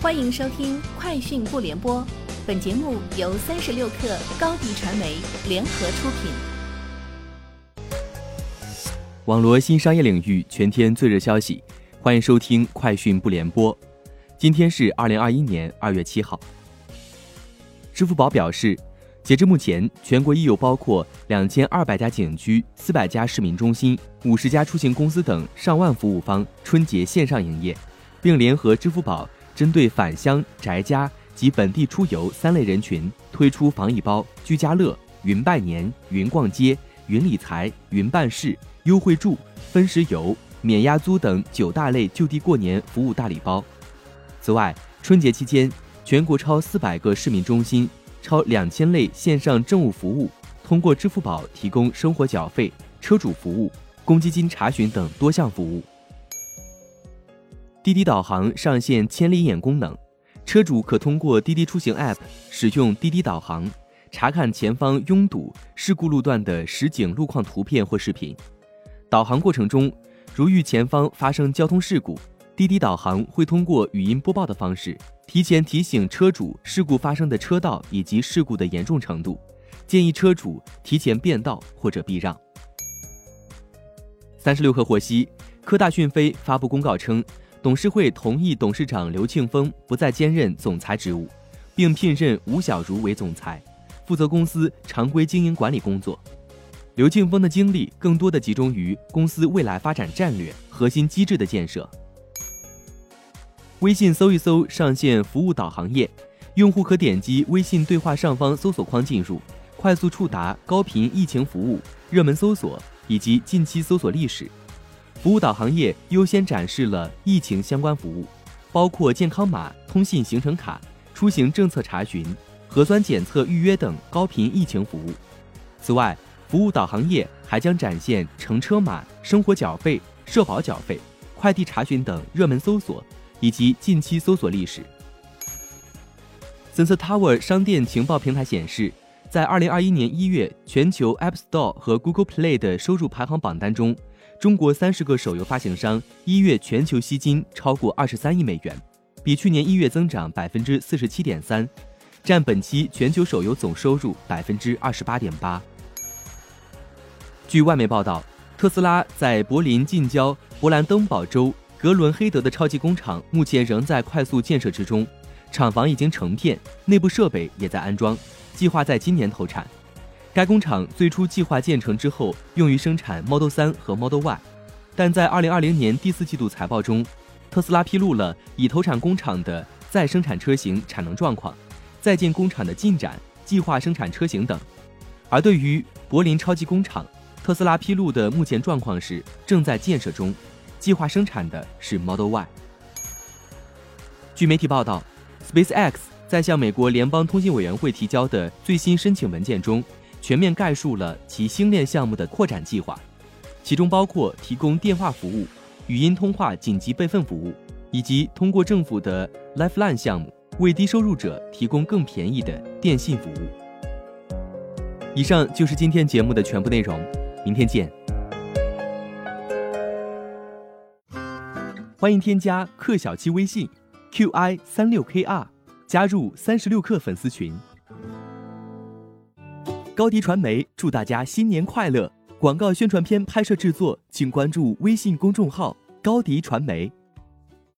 欢迎收听《快讯不联播》，本节目由三十六克高低传媒联合出品。网罗新商业领域全天最热消息，欢迎收听《快讯不联播》。今天是二零二一年二月七号。支付宝表示，截至目前，全国已有包括两千二百家景区、四百家市民中心、五十家出行公司等上万服务方春节线上营业，并联合支付宝。针对返乡、宅家及本地出游三类人群，推出防疫包、居家乐、云拜年、云逛街、云理财、云办事、优惠住、分时游、免押租等九大类就地过年服务大礼包。此外，春节期间，全国超四百个市民中心、超两千类线上政务服务，通过支付宝提供生活缴费、车主服务、公积金查询等多项服务。滴滴导航上线千里眼功能，车主可通过滴滴出行 App 使用滴滴导航，查看前方拥堵、事故路段的实景路况图片或视频。导航过程中，如遇前方发生交通事故，滴滴导航会通过语音播报的方式，提前提醒车主事故发生的车道以及事故的严重程度，建议车主提前变道或者避让。三十六氪获悉，科大讯飞发布公告称。董事会同意董事长刘庆峰不再兼任总裁职务，并聘任吴小如为总裁，负责公司常规经营管理工作。刘庆峰的精力更多的集中于公司未来发展战略、核心机制的建设。微信搜一搜上线服务导航页，用户可点击微信对话上方搜索框进入，快速触达高频疫情服务、热门搜索以及近期搜索历史。服务导航页优先展示了疫情相关服务，包括健康码、通信行程卡、出行政策查询、核酸检测预约等高频疫情服务。此外，服务导航页还将展现乘车码、生活缴费、社保缴费、快递查询等热门搜索以及近期搜索历史。Sensor Tower 商店情报平台显示，在2021年1月全球 App Store 和 Google Play 的收入排行榜单中。中国三十个手游发行商一月全球吸金超过二十三亿美元，比去年一月增长百分之四十七点三，占本期全球手游总收入百分之二十八点八。据外媒报道，特斯拉在柏林近郊勃兰登堡州格伦黑德的超级工厂目前仍在快速建设之中，厂房已经成片，内部设备也在安装，计划在今年投产。该工厂最初计划建成之后用于生产 Model 3和 Model Y，但在2020年第四季度财报中，特斯拉披露了已投产工厂的再生产车型产能状况、在建工厂的进展、计划生产车型等。而对于柏林超级工厂，特斯拉披露的目前状况是正在建设中，计划生产的是 Model Y。据媒体报道，SpaceX 在向美国联邦通信委员会提交的最新申请文件中。全面概述了其星链项目的扩展计划，其中包括提供电话服务、语音通话紧急备份服务，以及通过政府的 Lifeline 项目为低收入者提供更便宜的电信服务。以上就是今天节目的全部内容，明天见。欢迎添加克小七微信 qi 三六 kr，加入三十六氪粉丝群。高迪传媒祝大家新年快乐！广告宣传片拍摄制作，请关注微信公众号“高迪传媒”。